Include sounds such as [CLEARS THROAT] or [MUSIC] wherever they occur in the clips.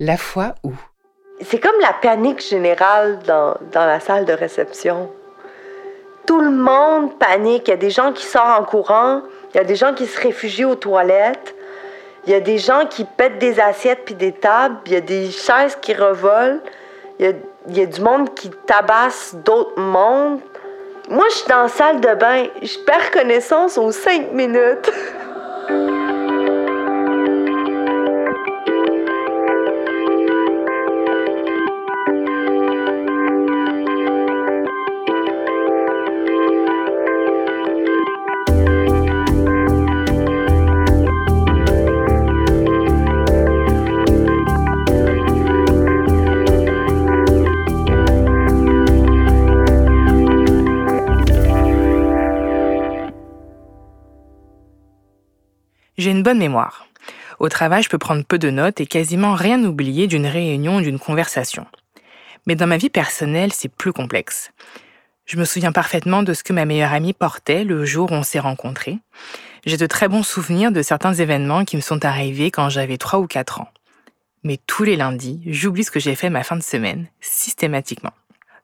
La foi où C'est comme la panique générale dans, la salle de réception. Tout le monde panique. Il y a des gens qui sortent en courant, il y a des gens qui se réfugient aux toilettes, il y a des gens qui pètent des assiettes puis des tables, il y a des chaises qui revolent, il y a, il y a du monde qui tabasse d'autres mondes. Moi, je suis dans la salle de bain, je perds connaissance aux cinq minutes. [LAUGHS] bonne mémoire. Au travail, je peux prendre peu de notes et quasiment rien oublier d'une réunion ou d'une conversation. Mais dans ma vie personnelle, c'est plus complexe. Je me souviens parfaitement de ce que ma meilleure amie portait le jour où on s'est rencontrés. J'ai de très bons souvenirs de certains événements qui me sont arrivés quand j'avais 3 ou 4 ans. Mais tous les lundis, j'oublie ce que j'ai fait ma fin de semaine, systématiquement.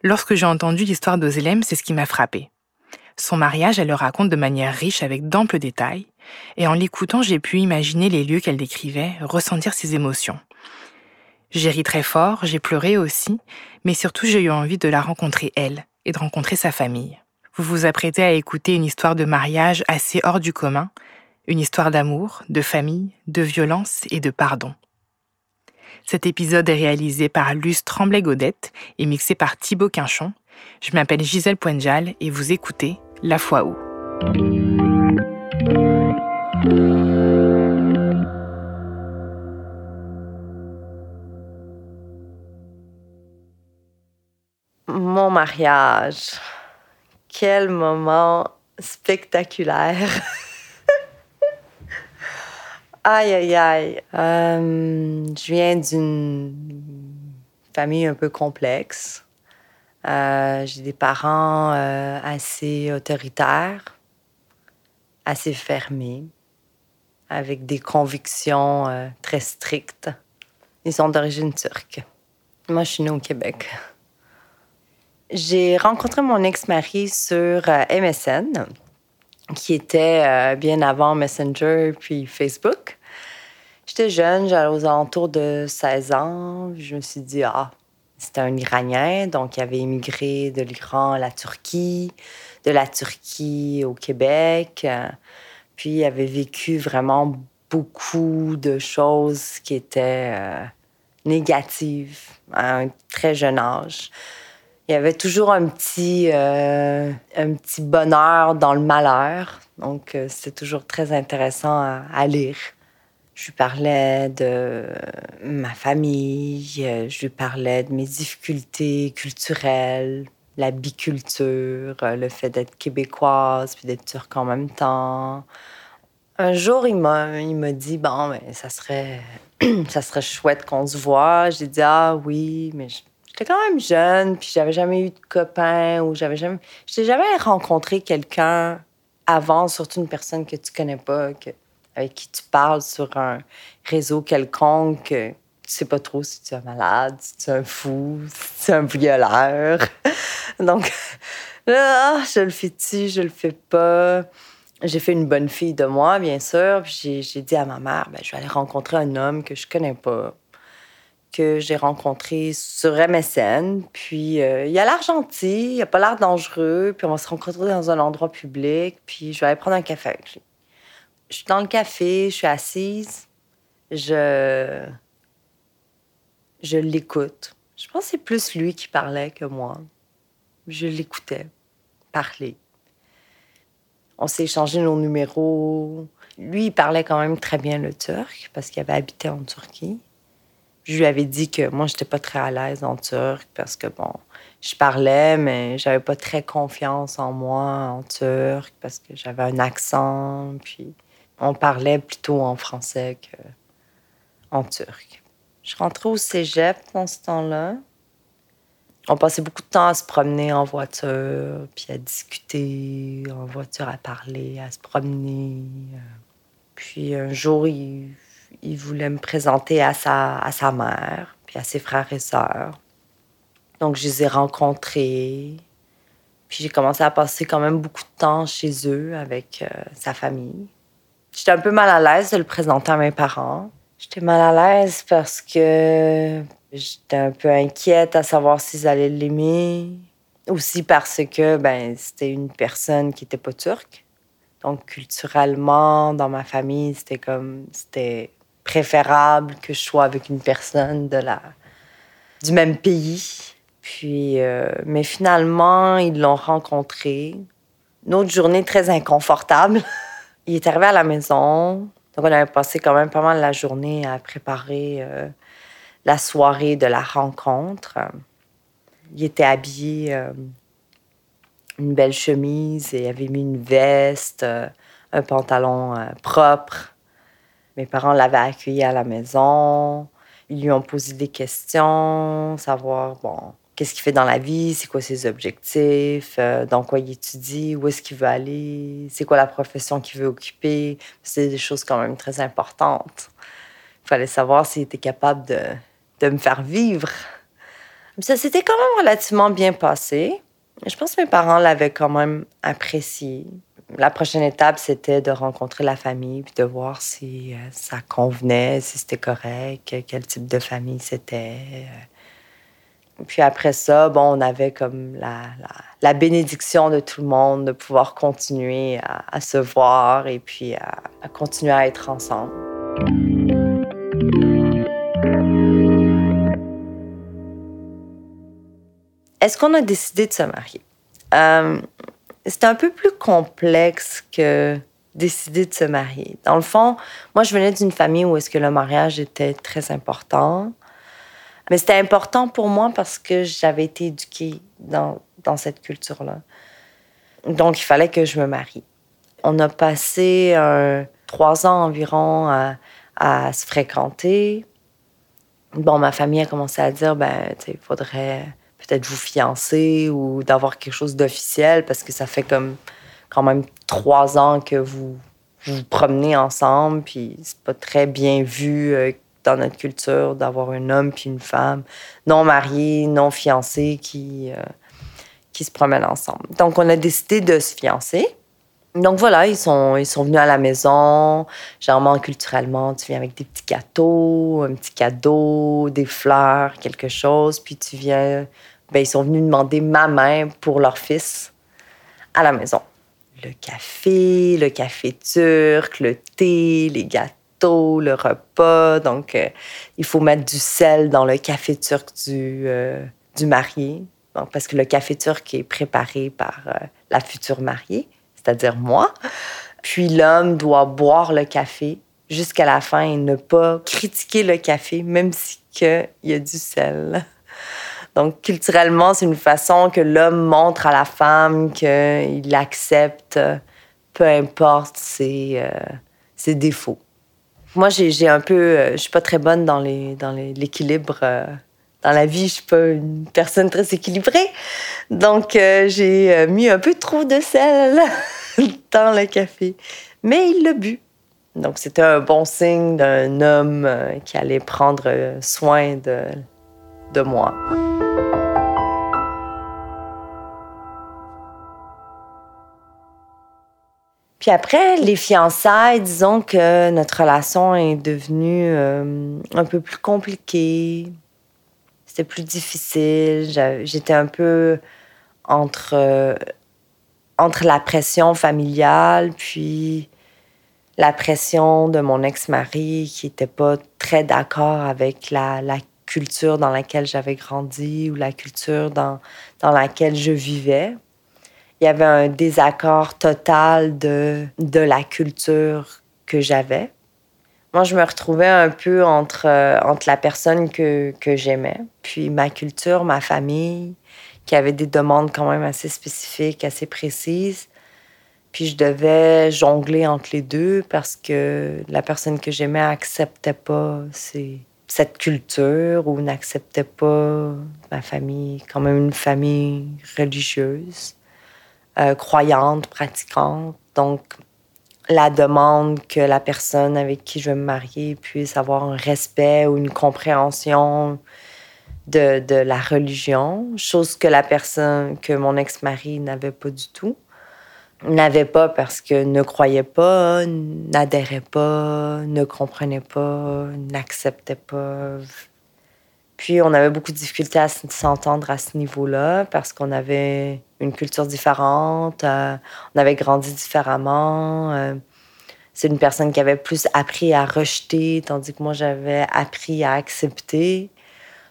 Lorsque j'ai entendu l'histoire d'Ozlem, c'est ce qui m'a frappé. Son mariage, elle le raconte de manière riche avec d'amples détails, et en l'écoutant, j'ai pu imaginer les lieux qu'elle décrivait, ressentir ses émotions. J'ai ri très fort, j'ai pleuré aussi, mais surtout j'ai eu envie de la rencontrer elle et de rencontrer sa famille. Vous vous apprêtez à écouter une histoire de mariage assez hors du commun, une histoire d'amour, de famille, de violence et de pardon. Cet épisode est réalisé par Luce Tremblay-Godette et mixé par Thibaut Quinchon. Je m'appelle Gisèle Poenjal et vous écoutez La Foi. Mon mariage. Quel moment spectaculaire. [LAUGHS] aïe, aïe, aïe. Euh, je viens d'une famille un peu complexe. Euh, J'ai des parents euh, assez autoritaires, assez fermés, avec des convictions euh, très strictes. Ils sont d'origine turque. Moi, je suis née au Québec. J'ai rencontré mon ex-mari sur MSN, qui était bien avant Messenger puis Facebook. J'étais jeune, j'allais aux alentours de 16 ans. Je me suis dit, ah, c'était un Iranien, donc il avait immigré de l'Iran à la Turquie, de la Turquie au Québec. Euh, Puis il avait vécu vraiment beaucoup de choses qui étaient euh, négatives à un très jeune âge. Il y avait toujours un petit, euh, un petit bonheur dans le malheur. Donc, c'était toujours très intéressant à lire. Je lui parlais de ma famille, euh, je lui parlais de mes difficultés culturelles, la biculture, euh, le fait d'être québécoise puis d'être turque en même temps. Un jour, il m'a, il m'a dit Bon, ben, ça serait, [CLEARS THROAT] ça serait chouette qu'on se voit. J'ai dit Ah oui, mais j'étais quand même jeune, puis j'avais jamais eu de copain ou j'avais jamais. J'ai jamais rencontré quelqu'un avant, surtout une personne que tu connais pas, que, avec qui tu parles sur un réseau quelconque. que Tu sais pas trop si tu es malade, si tu es un fou, si tu es un violeur. [LAUGHS] Donc, ah, je le fais-tu, je le fais pas? J'ai fait une bonne fille de moi, bien sûr. J'ai dit à ma mère, ben, je vais aller rencontrer un homme que je connais pas, que j'ai rencontré sur MSN. Puis euh, il a l'air gentil, il a pas l'air dangereux. Puis on va se rencontrer dans un endroit public. Puis je vais aller prendre un café avec lui. Je suis dans le café, je suis assise. Je. Je l'écoute. Je pense que c'est plus lui qui parlait que moi. Je l'écoutais parler. On s'est échangé nos numéros. Lui, il parlait quand même très bien le turc parce qu'il avait habité en Turquie. Je lui avais dit que moi, j'étais pas très à l'aise en turc parce que, bon, je parlais, mais j'avais pas très confiance en moi en turc parce que j'avais un accent. Puis on parlait plutôt en français que en turc. Je rentrais au cégep dans ce temps-là. On passait beaucoup de temps à se promener en voiture, puis à discuter en voiture, à parler, à se promener. Puis un jour, il, il voulait me présenter à sa, à sa mère, puis à ses frères et sœurs. Donc, je les ai rencontrés. Puis j'ai commencé à passer quand même beaucoup de temps chez eux avec euh, sa famille. J'étais un peu mal à l'aise de le présenter à mes parents. J'étais mal à l'aise parce que j'étais un peu inquiète à savoir s'ils allaient l'aimer. Aussi parce que ben, c'était une personne qui n'était pas turque. Donc culturellement, dans ma famille, c'était comme c'était préférable que je sois avec une personne de la du même pays. Puis, euh, mais finalement, ils l'ont rencontré. Une autre journée très inconfortable. [LAUGHS] il est arrivé à la maison. Donc, on avait passé quand même pas mal la journée à préparer euh, la soirée de la rencontre. Il était habillé euh, une belle chemise et avait mis une veste, euh, un pantalon propre. Mes parents l'avaient accueilli à la maison. Ils lui ont posé des questions, savoir, bon, qu'est-ce qu'il fait dans la vie, c'est quoi ses objectifs, dans quoi il étudie, où est-ce qu'il veut aller, c'est quoi la profession qu'il veut occuper. C'est des choses quand même très importantes. Il fallait savoir s'il était capable de, de me faire vivre. Ça s'était quand même relativement bien passé. Je pense que mes parents l'avaient quand même apprécié. La prochaine étape, c'était de rencontrer la famille puis de voir si euh, ça convenait, si c'était correct, quel type de famille c'était. Puis après ça, bon, on avait comme la, la, bénédiction de tout le monde de pouvoir continuer à, se voir et puis à, continuer à être ensemble. Est-ce qu'on a décidé de se marier? Euh, c'est un peu plus complexe que décider de se marier. Dans le fond, moi, je venais d'une famille où est-ce que le mariage était très important. Mais c'était important pour moi parce que j'avais été éduquée dans, dans cette culture-là. Donc, il fallait que je me marie. On a passé trois ans environ à, à, se fréquenter. Bon, ma famille a commencé à dire, ben, il faudrait peut-être vous fiancer ou d'avoir quelque chose d'officiel parce que ça fait comme quand même trois ans que vous vous, promenez ensemble, puis c'est pas très bien vu euh, dans notre culture d'avoir un homme puis une femme non mariés, non fiancés qui, euh, qui se promènent ensemble. Donc, on a décidé de se fiancer. Donc voilà, ils sont, ils sont venus à la maison. Généralement, culturellement, tu viens avec des petits gâteaux, un petit cadeau, des fleurs, quelque chose. Puis tu viens ben, ils sont venus demander ma main pour leur fils à la maison. Le café, le café turc, le thé, les gâteaux, le repas. Donc, euh, il faut mettre du sel dans le café turc du, euh, marié. parce que le café turc est préparé par euh, la future mariée, c'est-à-dire moi. Puis l'homme doit boire le café jusqu'à la fin et ne pas critiquer le café, même si il y a du sel. Donc, culturellement, c'est une façon que l'homme montre à la femme qu'il accepte, peu importe euh, ses défauts. Moi, j'ai un peu. Euh, je suis pas très bonne dans l'équilibre. Dans, euh, dans la vie, je suis pas une personne très équilibrée. Donc, j'ai mis un peu trop de sel [LAUGHS] dans le café. Mais il l'a bu. Donc, c'était un bon signe d'un homme qui allait prendre soin de, de moi. Puis après, les fiançailles, disons que notre relation est devenue euh, un peu plus compliquée. C'était plus difficile. J'étais un peu entre, euh, entre la pression familiale, puis la pression de mon ex-mari qui n'était pas très d'accord avec la, la, culture dans laquelle j'avais grandi ou la culture dans, dans laquelle je vivais il y avait un désaccord total de, de la culture que j'avais. Moi, je me retrouvais un peu entre, euh, entre la personne que, que j'aimais, puis ma culture, ma famille, qui avait des demandes quand même assez spécifiques, assez précises. Puis je devais jongler entre les deux parce que la personne que j'aimais acceptait pas cette culture ou n'acceptait pas ma famille, quand même une famille religieuse. Euh, croyante, pratiquante. Donc, la demande que la personne avec qui je veux me marier puisse avoir un respect ou une compréhension de, de la religion, chose que la personne, que mon ex-mari n'avait pas du tout. N'avait pas parce que ne croyait pas, n'adhérait pas, ne comprenait pas, n'acceptait pas. Puis on avait beaucoup de difficultés à s'entendre à ce niveau-là parce qu'on avait une culture différente, euh, on avait grandi différemment. Euh, c'est une personne qui avait plus appris à rejeter, tandis que moi, j'avais appris à accepter.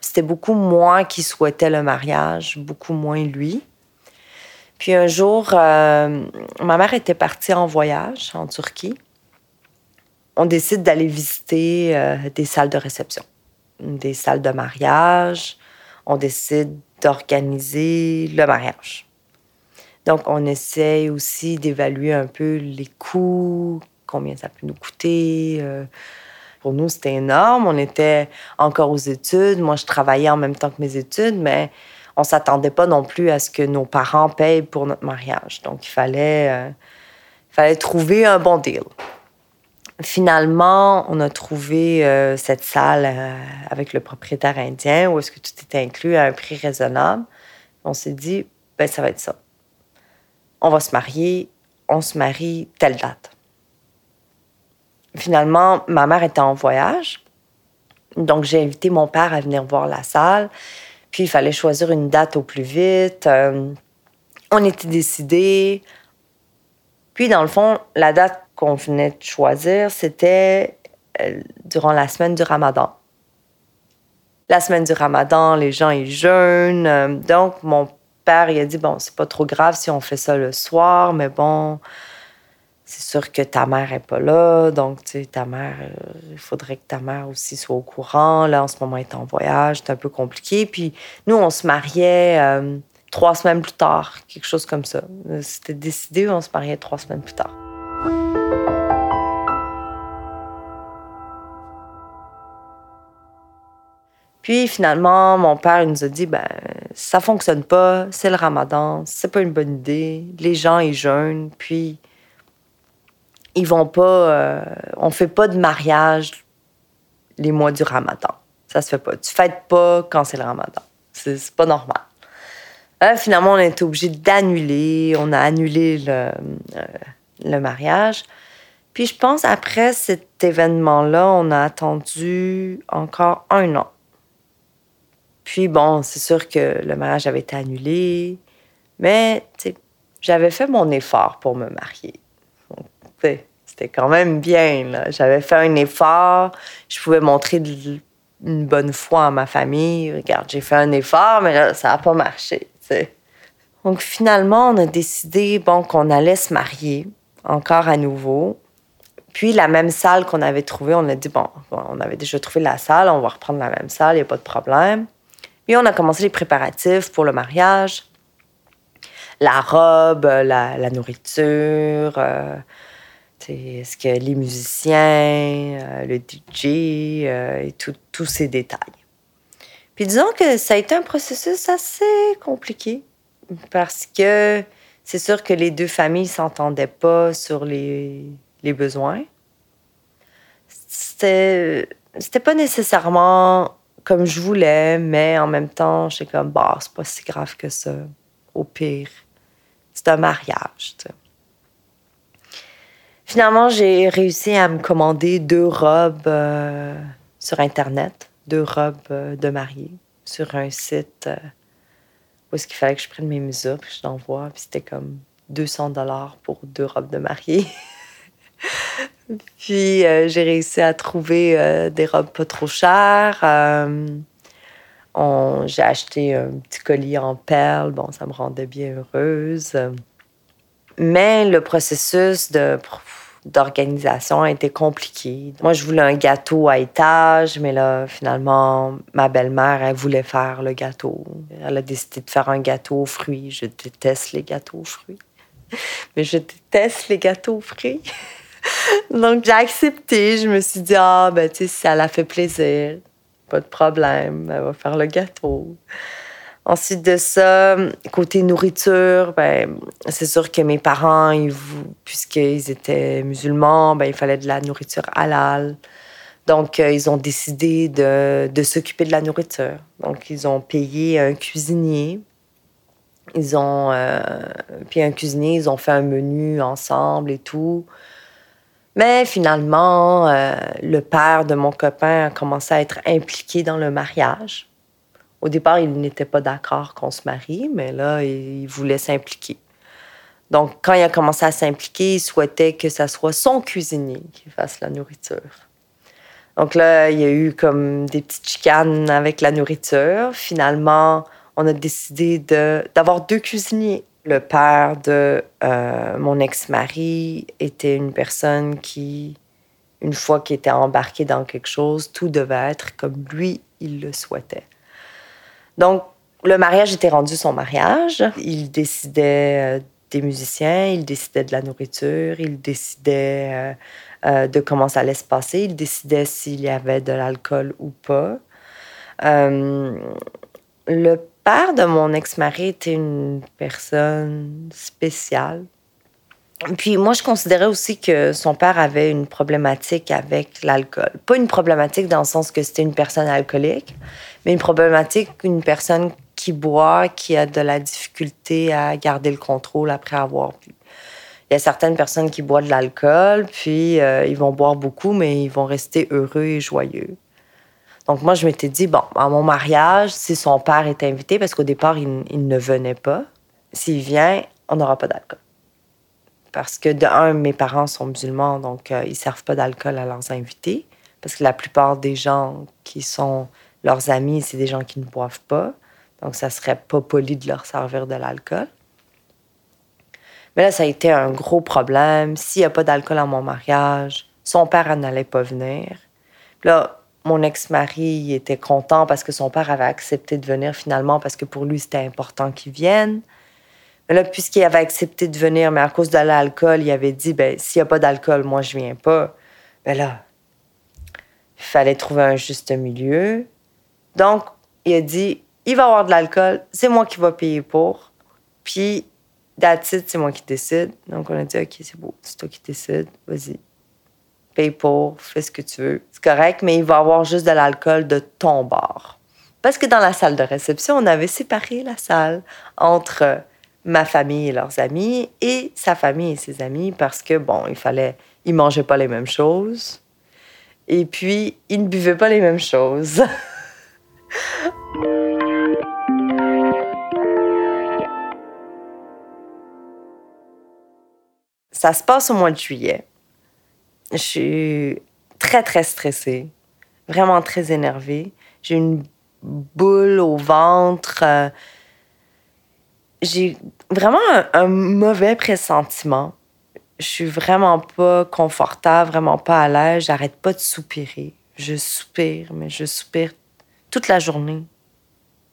C'était beaucoup moi qui souhaitais le mariage, beaucoup moins lui. Puis un jour, euh, ma mère était partie en voyage en Turquie. On décide d'aller visiter des salles de réception, des salles de mariage. On décide d'organiser le mariage. Donc, on essaie aussi d'évaluer un peu les coûts, combien ça peut nous coûter. Euh. pour nous, c'était énorme. On était encore aux études. Moi, je travaillais en même temps que mes études, mais on s'attendait pas non plus à ce que nos parents payent pour notre mariage. Donc, il fallait, euh, il fallait trouver un bon deal. Finalement, on a trouvé euh, cette salle avec le propriétaire indien où est-ce que tout était inclus à un prix raisonnable. On s'est dit, ben ça va être ça on va se marier, on se marie telle date. Finalement, ma mère était en voyage, donc j'ai invité mon père à venir voir la salle. Puis il fallait choisir une date au plus vite. Euh, on était décidés. Puis dans le fond, la date qu'on venait de choisir, c'était euh, durant la semaine du Ramadan. La semaine du Ramadan, les gens ils jeûnent. Euh, donc mon il a dit bon, c'est pas trop grave si on fait ça le soir, mais bon, c'est sûr que ta mère est pas là, donc tu sais, ta mère, euh, il faudrait que ta mère aussi soit au courant. Là, en ce moment, elle est en voyage, c'est un peu compliqué. Puis nous, on se mariait trois semaines plus tard, quelque chose comme ça. C'était décidé, on se mariait trois semaines plus tard. Puis finalement, mon père nous a dit ben ça fonctionne pas, c'est le Ramadan, c'est pas une bonne idée. Les gens ils jeûnent, puis ils vont pas euh, on fait pas de mariage les mois du Ramadan. Ça se fait pas. Tu fêtes pas quand c'est le Ramadan. C'est pas normal. finalement, on a été obligé d'annuler. On a annulé euh, le mariage. Puis je pense, après cet événement-là, on a attendu encore un an puis bon, c'est sûr que le mariage avait été annulé, mais j'avais fait mon effort pour me marier. C'était quand même bien. J'avais fait un effort, je pouvais montrer une bonne foi à ma famille. Regarde, j'ai fait un effort, mais là, ça n'a pas marché. Donc finalement, on a décidé bon, qu'on allait se marier encore à nouveau. Puis la même salle qu'on avait trouvée, on a dit, bon, on avait déjà trouvé la salle, on va reprendre la même salle, il n'y a pas de problème. Puis on a commencé les préparatifs pour le mariage. La robe, la, nourriture, euh, ce que les musiciens, euh, le DJ euh, et tous ces détails. Puis disons que ça a été un processus assez compliqué parce que c'est sûr que les deux familles s'entendaient pas sur les, les besoins. C'était, c'était pas nécessairement comme je voulais, mais en même temps, j'étais comme, bah, c'est pas si grave que ça. Au pire, c'est un mariage. Finalement, j'ai réussi à me commander deux robes euh, sur Internet, deux robes euh, de mariée sur un site euh, où est-ce qu'il fallait que je prenne mes mesures, puis je l'envoie, puis c'était comme 200 dollars pour deux robes de mariée. [LAUGHS] Puis euh, j'ai réussi à trouver euh, des robes pas trop chères. Euh, j'ai acheté un petit collier en perles. Bon, ça me rendait bien heureuse. Mais le processus d'organisation a été compliqué. Moi, je voulais un gâteau à étage, mais là, finalement, ma belle-mère, elle voulait faire le gâteau. Elle a décidé de faire un gâteau aux fruits. Je déteste les gâteaux aux fruits. [LAUGHS] Mais je déteste les gâteaux aux fruits. [LAUGHS] [LAUGHS] Donc, j'ai accepté. Je me suis dit, ah, ben, tu sais, ça la fait plaisir, pas de problème, elle va faire le gâteau. Ensuite de ça, côté nourriture, ben, c'est sûr que mes parents, ils, puisqu'ils étaient musulmans, ben, il fallait de la nourriture halal. Donc, euh, ils ont décidé de, s'occuper de la nourriture. Donc, ils ont payé un cuisinier. Ils ont euh, payé un cuisinier, ils ont fait un menu ensemble et tout. Mais finalement, euh, le père de mon copain a commencé à être impliqué dans le mariage. Au départ, il n'était pas d'accord qu'on se marie, mais là, il voulait s'impliquer. Donc, quand il a commencé à s'impliquer, il souhaitait que ce soit son cuisinier qui fasse la nourriture. Donc là, il y a eu comme des petites chicanes avec la nourriture. Finalement, on a décidé d'avoir deux cuisiniers. Le père de euh, mon ex-mari était une personne qui, une fois qu'il était embarqué dans quelque chose, tout devait être comme lui, il le souhaitait. Donc, le mariage était rendu son mariage. Il décidait euh, des musiciens, il décidait de la nourriture, il décidait euh, de comment ça allait se passer. Il décidait s'il y avait de l'alcool ou pas. Père de mon ex-mari était une personne spéciale. Puis moi, je considérais aussi que son père avait une problématique avec l'alcool. Pas une problématique dans le sens que c'était une personne alcoolique, mais une problématique, une personne qui boit, qui a de la difficulté à garder le contrôle après avoir bu. Il y a certaines personnes qui boivent de l'alcool, puis euh, ils vont boire beaucoup, mais ils vont rester heureux et joyeux. Donc moi, je m'étais dit, bon, à mon mariage, si son père est invité, parce qu'au départ, il, ne venait pas, s'il vient, on n'aura pas d'alcool. Parce que de un, mes parents sont musulmans, donc euh, ils servent pas d'alcool à leurs invités. Parce que la plupart des gens qui sont leurs amis, c'est des gens qui ne boivent pas. Donc ça serait pas poli de leur servir de l'alcool. Mais là, ça a été un gros problème. S'il n'y a pas d'alcool à mon mariage, son père n'allait pas venir. là, mon ex-mari était content parce que son père avait accepté de venir finalement parce que pour lui, c'était important qu'il vienne. Mais là, puisqu'il avait accepté de venir, mais à cause de l'alcool, il avait dit, ben, s'il n'y a pas d'alcool, moi, je viens pas. Ben là, il fallait trouver un juste milieu. Donc, il a dit, il va avoir de l'alcool, c'est moi qui vais payer pour. Puis, That's c'est moi qui décide. Donc, on a dit, OK, c'est beau, c'est toi qui décides, vas-y. Paye pour, fais ce que tu veux. C'est correct, mais il va avoir juste de l'alcool de ton bar. Parce que dans la salle de réception, on avait séparé la salle entre ma famille et leurs amis et sa famille et ses amis parce que, bon, il fallait. Ils mangeaient pas les mêmes choses. Et puis, ils ne buvaient pas les mêmes choses. [LAUGHS] Ça se passe au mois de juillet. Je suis très, très stressée, vraiment très énervée. J'ai une boule au ventre. J'ai vraiment un, mauvais pressentiment. Je suis vraiment pas confortable, vraiment pas à l'aise. J'arrête pas de soupirer. Je soupire, mais je soupire toute la journée.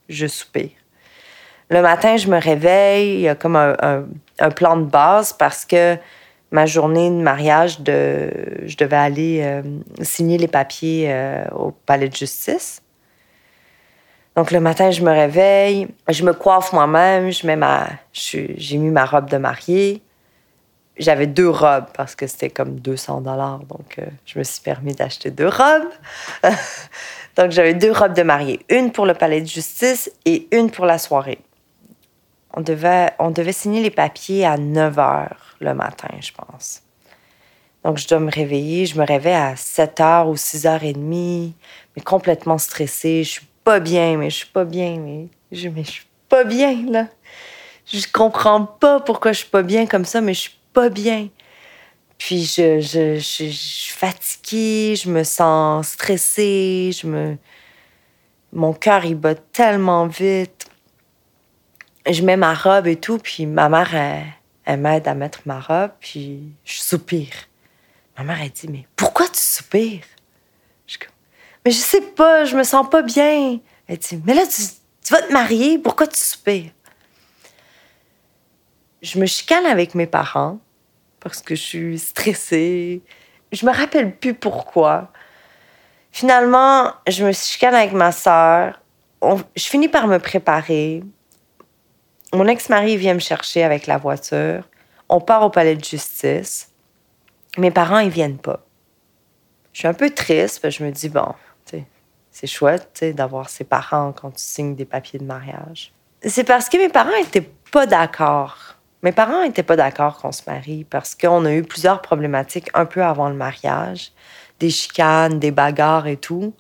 Je soupire. Le matin, je me réveille, il y a comme un, plan de base parce que ma journée de mariage, je devais aller euh, signer les papiers euh, au palais de justice. Donc le matin, je me réveille, je me coiffe moi-même, je mets ma, j'ai mis ma robe de mariée. J'avais deux robes parce que c'était comme 200 dollars, donc euh, je me suis permis d'acheter deux robes. [LAUGHS] donc j'avais deux robes de mariée, une pour le palais de justice et une pour la soirée on devait, on devait signer les papiers à 9 h le matin, je pense. Donc, je dois me réveiller. Je me réveille à 7 h ou 6 h 30, mais complètement stressée. Je suis pas bien, mais je suis pas bien, mais je, mais je suis pas bien, là. Je comprends pas pourquoi je suis pas bien comme ça, mais je suis pas bien. Puis, je, je, je, je suis fatiguée, je me sens stressée, je me... Mon cœur, il bat tellement vite je mets ma robe et tout, puis ma mère, elle, m'aide à mettre ma robe, puis je soupire. Ma mère, elle dit, mais pourquoi tu soupires? Je mais je sais pas, je me sens pas bien. Elle dit, mais là, tu, vas te marier, pourquoi tu soupires? Je me chicane avec mes parents parce que je suis stressée. Je me rappelle plus pourquoi. Finalement, je me chicane avec ma sœur je finis par me préparer. Mon ex-mari vient me chercher avec la voiture. On part au palais de justice. Mes parents, ils viennent pas. Je suis un peu triste, je me dis, bon, c'est chouette d'avoir ses parents quand tu signes des papiers de mariage. C'est parce que mes parents étaient pas d'accord. Mes parents étaient pas d'accord qu'on se marie parce qu'on a eu plusieurs problématiques un peu avant le mariage, des chicanes, des bagarres et tout.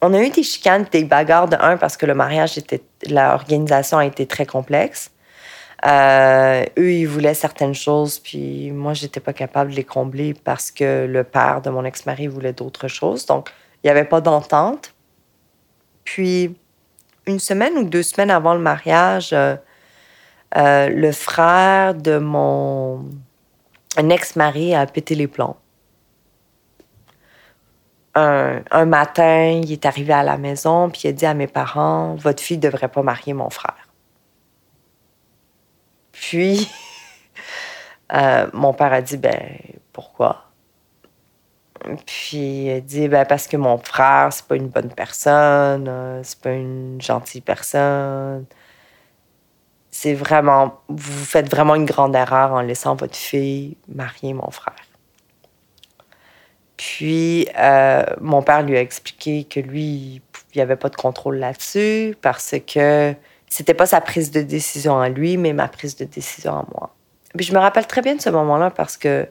On a eu des chicanes, des bagarres de un parce que le mariage était, l'organisation a été très complexe. Euh, eux, ils voulaient certaines choses, puis moi, j'étais pas capable de les combler parce que le père de mon ex-mari voulait d'autres choses. Donc, il n'y avait pas d'entente. Puis, une semaine ou deux semaines avant le mariage, euh, euh, le frère de mon ex-mari a pété les plombs. Un, un, matin, il est arrivé à la maison, puis il a dit à mes parents Votre fille ne devrait pas marier mon frère. Puis, [LAUGHS] euh, mon père a dit, ben, pourquoi? Puis il a dit, ben, parce que mon frère, c'est pas une bonne personne, euh, c'est pas une gentille personne. C'est vraiment, vous faites vraiment une grande erreur en laissant votre fille marier mon frère. Puis, euh, mon père lui a expliqué que lui, il n'y avait pas de contrôle là-dessus parce que c'était pas sa prise de décision à lui, mais ma prise de décision à moi. Puis je me rappelle très bien de ce moment-là parce que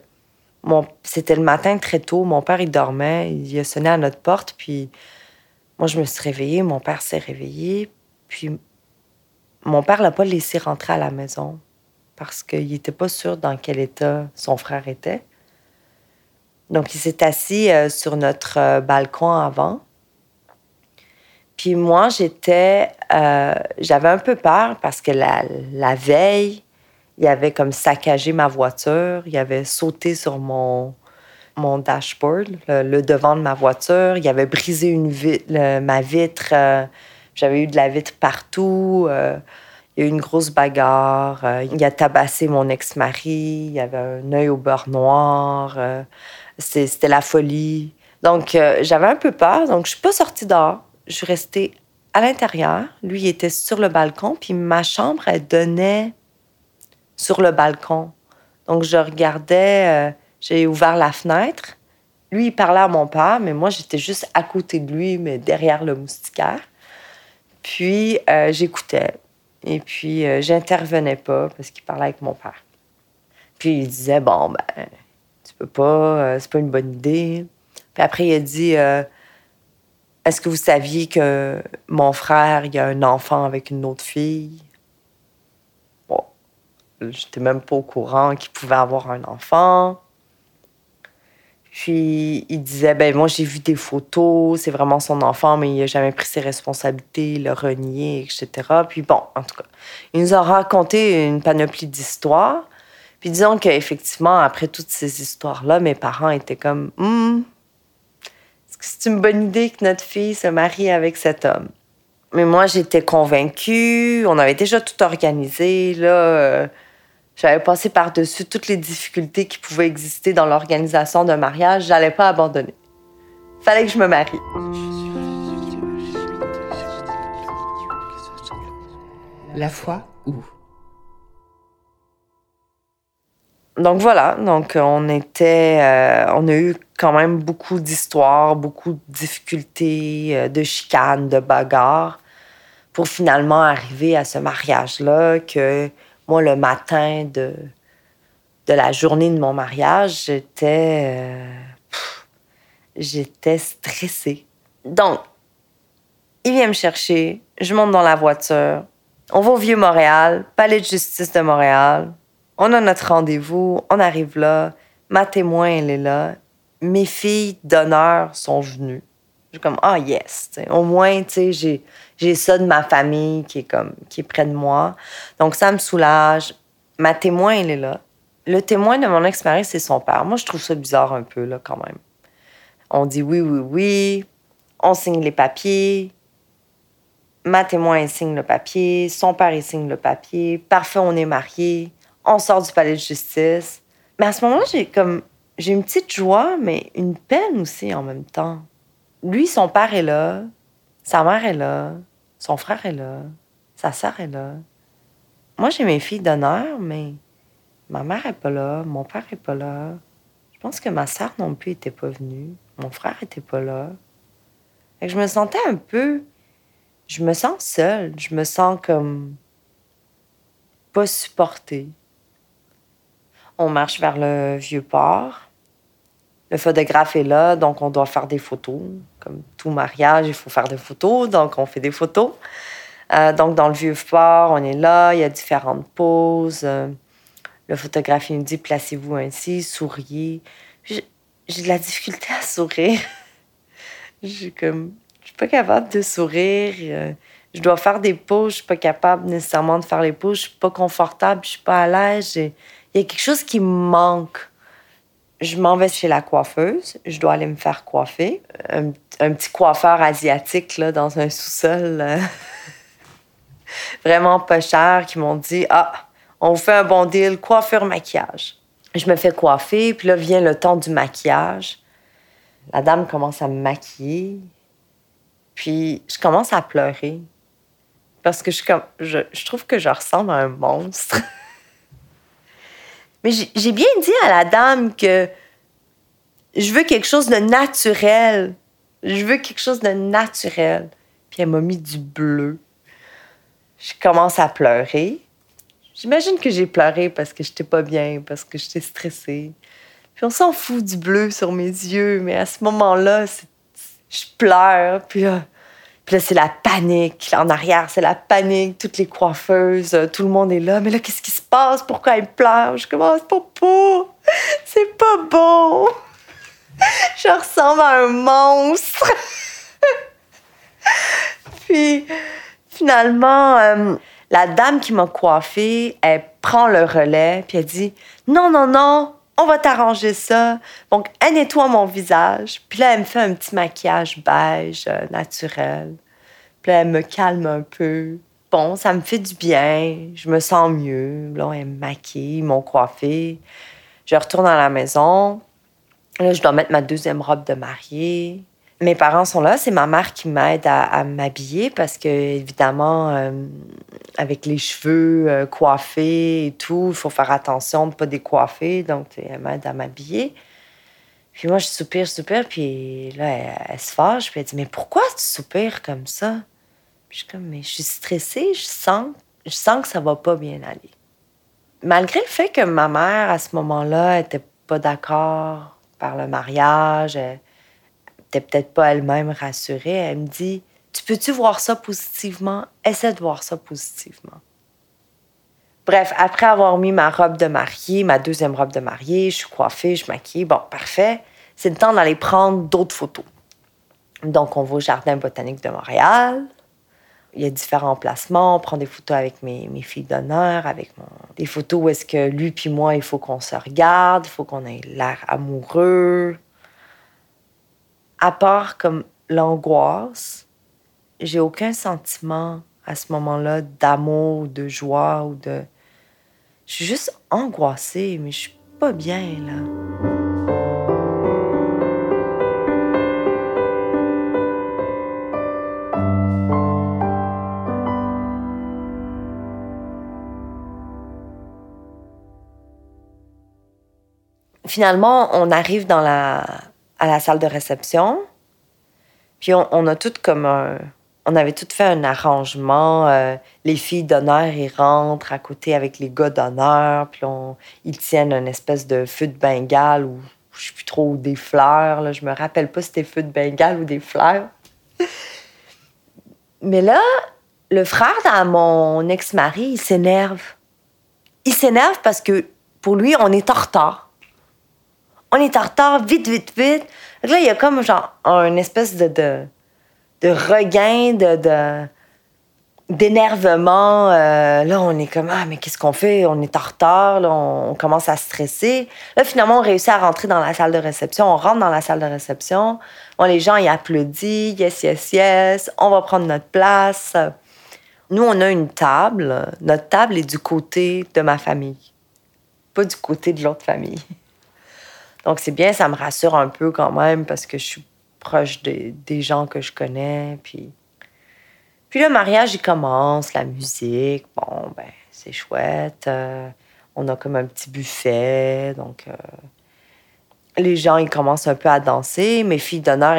c'était le matin très tôt. Mon père, il dormait. Il a sonné à notre porte. Puis moi, je me suis réveillée. Mon père s'est réveillé. Puis mon père l'a pas laissé rentrer à la maison parce qu'il n'était pas sûr dans quel état son frère était. Donc, il s'est assis euh, sur notre euh, balcon avant. Puis moi, j'étais, euh, j'avais un peu peur parce que la, veille, il avait comme saccagé ma voiture, il avait sauté sur mon, dashboard, le, devant de ma voiture, il avait brisé ma vitre, j'avais eu de la vitre partout, il y a eu une grosse bagarre, il a tabassé mon ex-mari, il avait un œil au beurre noir, c'était la folie. Donc j'avais un peu peur, donc je suis pas sortie dehors je suis restée à l'intérieur. Lui, il était sur le balcon, puis ma chambre, elle donnait sur le balcon. Donc, je regardais, euh, j'ai ouvert la fenêtre. Lui, il parlait à mon père, mais moi, j'étais juste à côté de lui, mais derrière le moustiquaire. Puis, euh, j'écoutais. Et puis, euh, j'intervenais pas parce qu'il parlait avec mon père. Puis, il disait, bon, ben, peux pas, c'est pas une bonne idée. Puis après, il a dit, est-ce que vous saviez que mon frère, il a un enfant avec une autre fille? Bon, j'étais même pas au courant qu'il pouvait avoir un enfant. Puis il disait, ben moi j'ai vu des photos, c'est vraiment son enfant, mais il a jamais pris ses responsabilités, il a renié, etc. Puis bon, en tout cas, il nous a raconté une panoplie d'histoires. Puis disons qu'effectivement, après toutes ces histoires-là, mes parents étaient comme, hum, c'est une bonne idée que notre fille se marie avec cet homme? Mais moi, j'étais convaincue. On avait déjà tout organisé. Là, euh, j'avais passé par-dessus toutes les difficultés qui pouvaient exister dans l'organisation d'un mariage. J'allais pas abandonner. Fallait que je me marie. La foi où? Donc voilà, donc on était, euh, on a eu quand même beaucoup d'histoires, beaucoup de difficultés, euh, de chicanes, de bagarres, pour finalement arriver à ce mariage-là que moi, le matin de, la journée de mon mariage, j'étais, euh, j'étais stressée. Donc, il vient me chercher, je monte dans la voiture, on va au Vieux-Montréal, Palais de justice de Montréal, on a notre rendez-vous, on arrive là, ma témoin, elle est là, mes filles d'honneur sont venues. Je suis comme, ah yes, au moins, tu sais, j'ai ça de ma famille qui est, comme, qui est près de moi. Donc, ça me soulage. Ma témoin, elle est là. Le témoin de mon ex-mari, c'est son père. Moi, je trouve ça bizarre un peu, là, quand même. On dit oui, oui, oui. On signe les papiers. Ma témoin, elle signe le papier. Son père, signe le papier. Parfait, on est mariés on sort du palais de justice. Mais à ce moment-là, j'ai comme j'ai une petite joie, mais une peine aussi en même temps. Lui, son père est là, sa mère est là, Son frère est là. Sa sœur est là. Moi, j'ai mes filles d'honneur, mais ma mère est pas là. Mon père est pas là. Je pense que ma sœur non plus était pas venue. Mon frère était pas là. Et je me sentais un peu. Je me sens seule. Je me sens comme. pas supportée. On marche vers le vieux port. Le photographe est là, donc on doit faire des photos. Comme tout mariage, il faut faire des photos, donc on fait des photos. Euh, donc, dans le vieux port, on est là, il y a différentes poses. Euh, le photographe il me dit placez-vous ainsi, souriez. J'ai de la difficulté à sourire. [LAUGHS] Je suis comme, je suis pas capable de sourire. Euh, je dois faire des poses, je suis pas capable nécessairement de faire les poses. Je suis pas confortable, je suis pas à l'aise. Il y a quelque chose qui me manque je m'en vais chez la coiffeuse. Je dois aller me faire coiffer. Un, petit coiffeur asiatique dans un sous-sol. Euh, [LAUGHS] vraiment pas cher, qui m'ont dit Ah, on vous fait un bon deal, coiffure, maquillage. Je me fais coiffer, puis là vient le temps du maquillage. La dame commence à me maquiller. Puis je commence à pleurer. Parce que je trouve que je ressemble à un monstre. [LAUGHS] Mais j'ai bien dit à la dame que je veux quelque chose de naturel. Je veux quelque chose de naturel. Puis elle m'a mis du bleu. Je commence à pleurer. J'imagine que j'ai pleuré parce que j'étais pas bien, parce que j'étais stressée. Puis on s'en fout du bleu sur mes yeux, mais à ce moment-là, je pleure. Puis puis là, c'est la panique. en arrière, c'est la panique. Toutes les coiffeuses, euh, tout le monde est là. Mais là, qu'est-ce qui se passe? Pourquoi elle pleure? Je commence, pas. C'est pas bon. Je ressemble à un monstre. [LAUGHS] Puis, finalement, euh, la dame qui m'a coiffée, elle prend le relais, puis elle dit Non, non, non, on va t'arranger ça. Donc, elle nettoie mon visage. Puis là, elle me fait un petit maquillage beige, euh, naturel. Puis là, elle me calme un peu. Bon, ça me fait du bien. Je me sens mieux. Là, elle me maquille, m'ont coiffé. Je retourne à la maison. Là, je dois mettre ma deuxième robe de mariée mes parents sont là. C'est ma mère qui m'aide à, m'habiller parce que, évidemment, euh, avec les cheveux euh, coiffés et tout, il faut faire attention de ne pas décoiffer. Donc, elle m'aide à m'habiller. Puis moi, je soupire, soupire. Puis là, elle, se fâche. Puis elle dit Mais pourquoi tu soupires comme ça Puis je suis comme Mais je suis stressée. Je sens, je sens que ça va pas bien aller. Malgré le fait que ma mère, à ce moment-là, était pas d'accord par le mariage, peut-être pas elle-même rassurée. Elle me dit Tu peux-tu voir ça positivement? Essaie de voir ça positivement. Bref, après avoir mis ma robe de mariée, ma deuxième robe de mariée, je suis coiffée, je maquille, bon, parfait. C'est le temps d'aller prendre d'autres photos. Donc, on va au Jardin botanique de Montréal. Il y a différents placements. On prend des photos avec mes, mes filles d'honneur, avec mon... des photos où est-ce que lui puis moi, il faut qu'on se regarde, il faut qu'on ait l'air amoureux à part comme l'angoisse, j'ai aucun sentiment à ce moment-là d'amour, de joie ou de. Je suis juste angoissée, mais je suis pas bien là. Finalement, on arrive dans la à la salle de réception. Puis on, a tout comme un. On avait tout fait un arrangement. Euh, les filles d'honneur, ils rentrent à côté avec les gars d'honneur. Puis on, ils tiennent une espèce de feu de Bengale ou je sais plus trop, des fleurs. Là. Je me rappelle pas si c'était feu de Bengale ou des fleurs. Mais là, le frère de mon ex-mari, il s'énerve. Il s'énerve parce que pour lui, on est en retard on est en retard, vite, vite, vite. là, il y a comme genre un espèce de, de, regain de, d'énervement. Euh, là, on est comme, ah, mais qu'est-ce qu'on fait? On est en retard, là, on, commence à stresser. Là, finalement, on réussit à rentrer dans la salle de réception. On rentre dans la salle de réception. Les gens, ils applaudissent, yes, yes, yes. On va prendre notre place. Nous, on a une table. Notre table est du côté de ma famille, pas du côté de l'autre famille. Donc, c'est bien, ça me rassure un peu quand même parce que je suis proche des gens que je connais. Puis, Puis le mariage, il commence, la musique, bon, ben, c'est chouette. Euh, on a comme un petit buffet, donc euh, les gens, ils commencent un peu à danser. Mes filles d'honneur,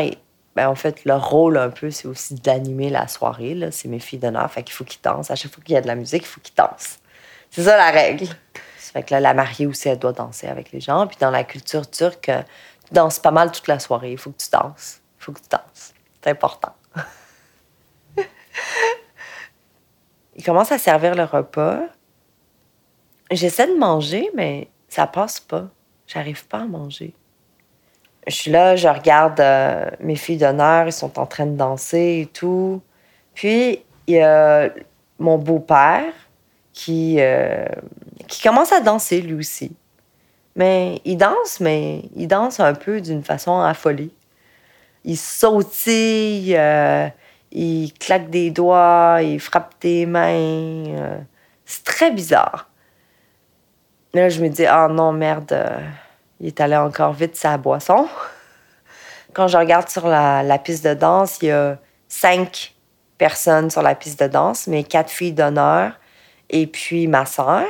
ben, en fait, leur rôle un peu, c'est aussi d'animer la soirée. C'est mes filles d'honneur, fait qu'il faut qu'ils dansent. À chaque fois qu'il y a de la musique, il faut qu'ils dansent. C'est ça la règle. Fait que là, la mariée aussi, elle doit danser avec les gens. Puis dans la culture turque, tu danses pas mal toute la soirée. Il faut que tu danses. Il faut que tu danses. C'est important. [LAUGHS] Ils commencent à servir le repas. J'essaie de manger, mais ça passe pas. J'arrive pas à manger. Je suis là, je regarde euh, mes filles d'honneur, ils sont en train de danser et tout. Puis, il y a mon beau-père qui, euh, qui commence à danser lui aussi. Mais il danse, mais il danse un peu d'une façon affolée. Il sautille, euh, il claque des doigts, il frappe des mains. c'est très bizarre. Là, je me dis, ah oh non, merde, il est allé encore vite sa boisson. [LAUGHS] Quand je regarde sur la, piste de danse, il y a cinq personnes sur la piste de danse, mais quatre filles d'honneur et puis ma soeur.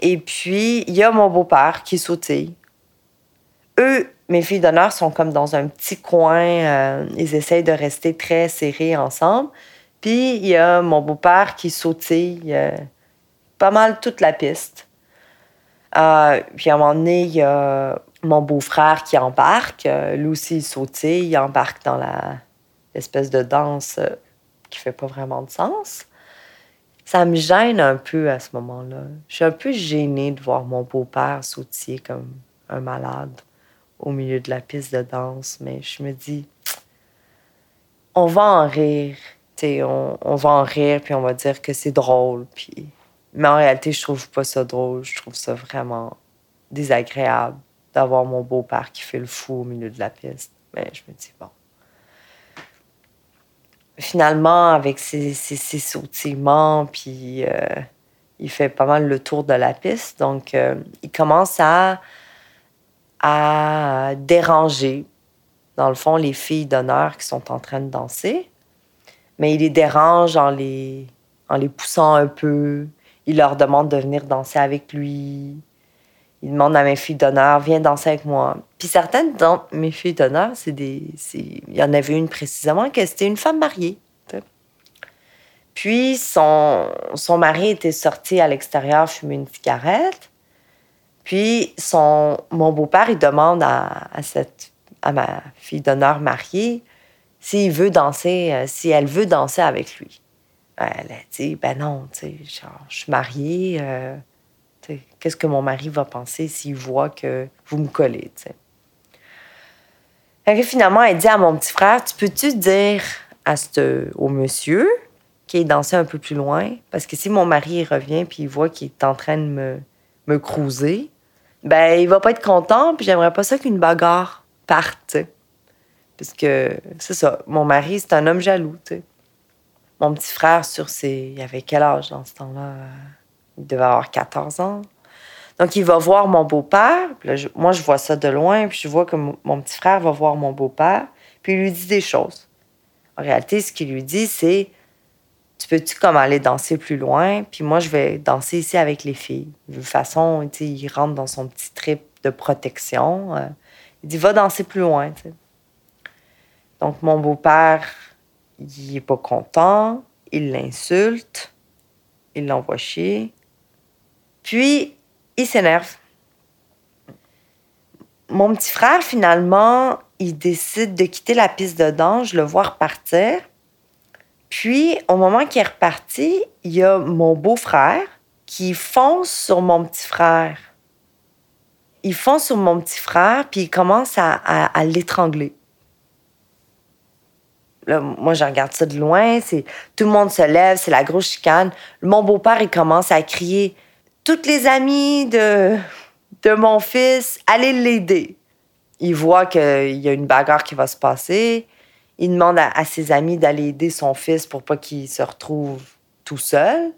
Et puis, il y a mon beau-père qui sautille. Eux, mes filles d'honneur sont comme dans un petit coin. Euh, ils essayent de rester très serrés ensemble. Puis, il y a mon beau-père qui sautille euh, pas mal toute la piste. Euh, puis à un moment donné, il y a mon beau-frère qui embarque. Lui aussi, il sautille, il embarque dans la espèce de danse qui fait pas vraiment de sens. Ça me gêne un peu à ce moment-là. Je suis un peu gênée de voir mon beau-père sautiller comme un malade au milieu de la piste de danse, mais je me dis, on va en rire. On, on va en rire, puis on va dire que c'est drôle, mais en réalité, je trouve pas ça drôle. Je trouve ça vraiment désagréable d'avoir mon beau-père qui fait le fou au milieu de la piste. Mais je me dis, bon. Finalement, avec ses, sautillements, puis euh, il fait pas mal le tour de la piste. Donc, euh, il commence à, à déranger, dans le fond, les filles d'honneur qui sont en train de danser. Mais il les dérange en les, en les poussant un peu, il leur demande de venir danser avec lui. Il demande à mes filles d'honneur, viens danser avec moi. Puis certaines d'entre mes filles d'honneur, c'est des. Il y en avait une précisément que c'était une femme mariée. Puis son, son mari était sorti à l'extérieur fumer une cigarette. Puis son, mon beau-père, il demande à, cette, à ma fille d'honneur mariée s'il veut danser, euh, si elle veut danser avec lui. Elle a dit, ben non, tu sais, je suis mariée. Euh, qu'est-ce que mon mari va penser s'il voit que vous me collez, finalement, elle dit à mon petit frère, tu peux-tu dire à ce, au monsieur qui est dansé un peu plus loin? Parce que si mon mari revient puis il voit qu'il est en train de me, me cruiser, ben il va pas être content puis j'aimerais pas ça qu'une bagarre parte, Parce que c'est ça, mon mari, c'est un homme jaloux, mon petit frère, sur ses. Il avait quel âge dans ce temps-là? Il devait avoir 14 ans. Donc, il va voir mon beau-père. moi, je vois ça de loin, puis je vois que mon petit frère va voir mon beau-père, puis il lui dit des choses. En réalité, ce qu'il lui dit, c'est Tu peux-tu comme aller danser plus loin, puis moi, je vais danser ici avec les filles. De toute façon, il rentre dans son petit trip de protection. Euh. il dit Va danser plus loin. Donc, mon beau-père il est pas content, il l'insulte, il l'envoie chier. Puis, il s'énerve. Mon petit frère, finalement, il décide de quitter la piste de danse, le vois repartir. Puis, au moment qu'il est reparti, il y a mon beau-frère qui fonce sur mon petit frère. Il fonce sur mon petit frère, puis il commence à l'étrangler moi, je regarde ça de loin. C'est tout le monde se lève, c'est la grosse chicane. Mon beau-père, il commence à crier toutes les amies de mon fils, allez l'aider. Il voit qu'il y a une bagarre qui va se passer. Il demande à, ses amis d'aller aider son fils pour pas qu'il se retrouve tout seul.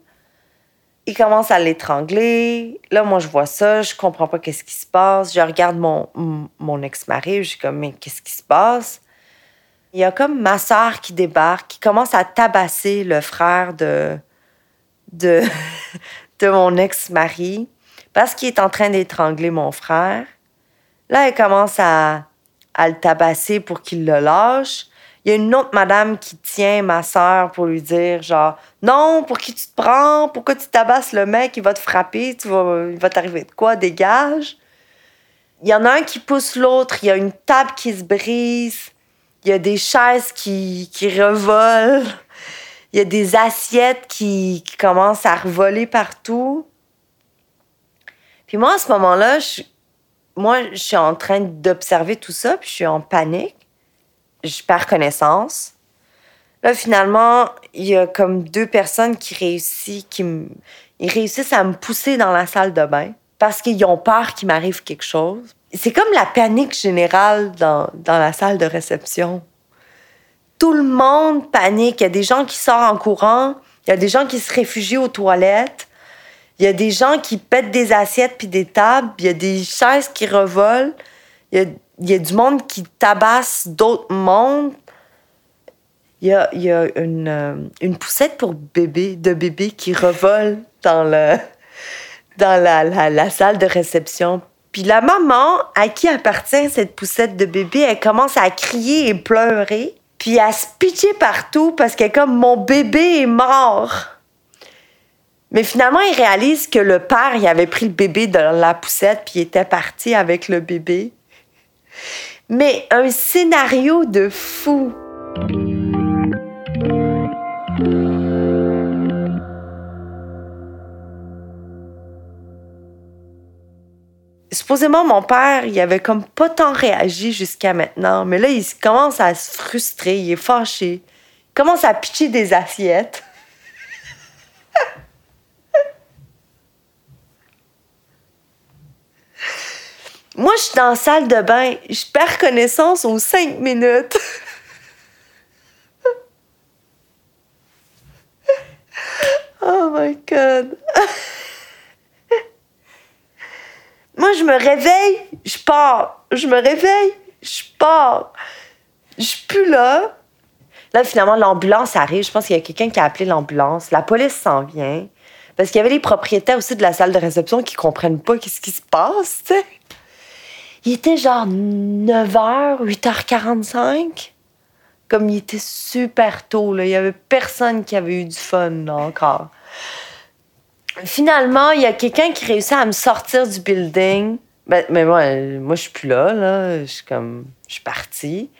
Il commence à l'étrangler. Là, moi, je vois ça, je comprends pas qu'est-ce qui se passe. Je regarde mon, ex-mari, je suis comme, mais qu'est-ce qui se passe? Il y a comme ma soeur qui débarque, qui commence à tabasser le frère de, [LAUGHS] de mon ex-mari parce qu'il est en train d'étrangler mon frère. Là, elle commence à, à le tabasser pour qu'il le lâche. Il y a une autre madame qui tient ma soeur pour lui dire genre non, pour qui tu te prends, pourquoi tu tabasses le mec, il va te frapper, tu il va t'arriver de quoi, dégage. Il y en a un qui pousse l'autre, il y a une table qui se brise, il y a des chaises qui, qui revolent, il y a des assiettes qui, qui commencent à revoler partout. Puis moi, à ce moment-là, je, moi, je suis en train d'observer tout ça, puis je suis en panique. Je perds connaissance. Là, finalement, il y a comme deux personnes qui réussissent, réussissent à me pousser dans la salle de bain parce qu'ils ont peur qu'il m'arrive quelque chose. C'est comme la panique générale dans, dans la salle de réception. Tout le monde panique. Il y a des gens qui sortent en courant, il y a des gens qui se réfugient aux toilettes, il y a des gens qui pètent des assiettes puis des tables, il y a des chaises qui revolent, il y a, du monde qui tabasse d'autres mondes. Il y a, euh, une poussette pour bébé, de bébé qui revole dans, la, la salle de réception. Puis la maman à qui appartient cette poussette de bébé, elle commence à crier et pleurer, puis à se pitcher partout parce qu'elle comme mon bébé est mort. Mais finalement, il réalise que le père, il avait pris le bébé dans la poussette puis il était parti avec le bébé. Mais un scénario de fou. Supposément, mon père, il avait comme pas tant réagi jusqu'à maintenant, mais là, il commence à se frustrer, il est fâché, il commence à pitcher des assiettes. [LAUGHS] Moi, je suis dans la salle de bain, je perds connaissance aux cinq minutes. [LAUGHS] oh my God. [LAUGHS] Moi, je me réveille, je pars. Je me réveille, je pars. Je suis plus là. Là, finalement, l'ambulance arrive. Je pense qu'il y a quelqu'un qui a appelé l'ambulance. La police s'en vient. Parce qu'il y avait les propriétaires aussi de la salle de réception qui comprennent pas qu'est-ce qui se passe. Il était genre 9h, 8h45. Comme il était super tôt, là. Il y avait personne qui avait eu du fun, là, encore. Finalement, il y a quelqu'un qui réussit à me sortir du building. Ben, mais moi, moi je suis plus là, là. Je suis comme... Je suis partie.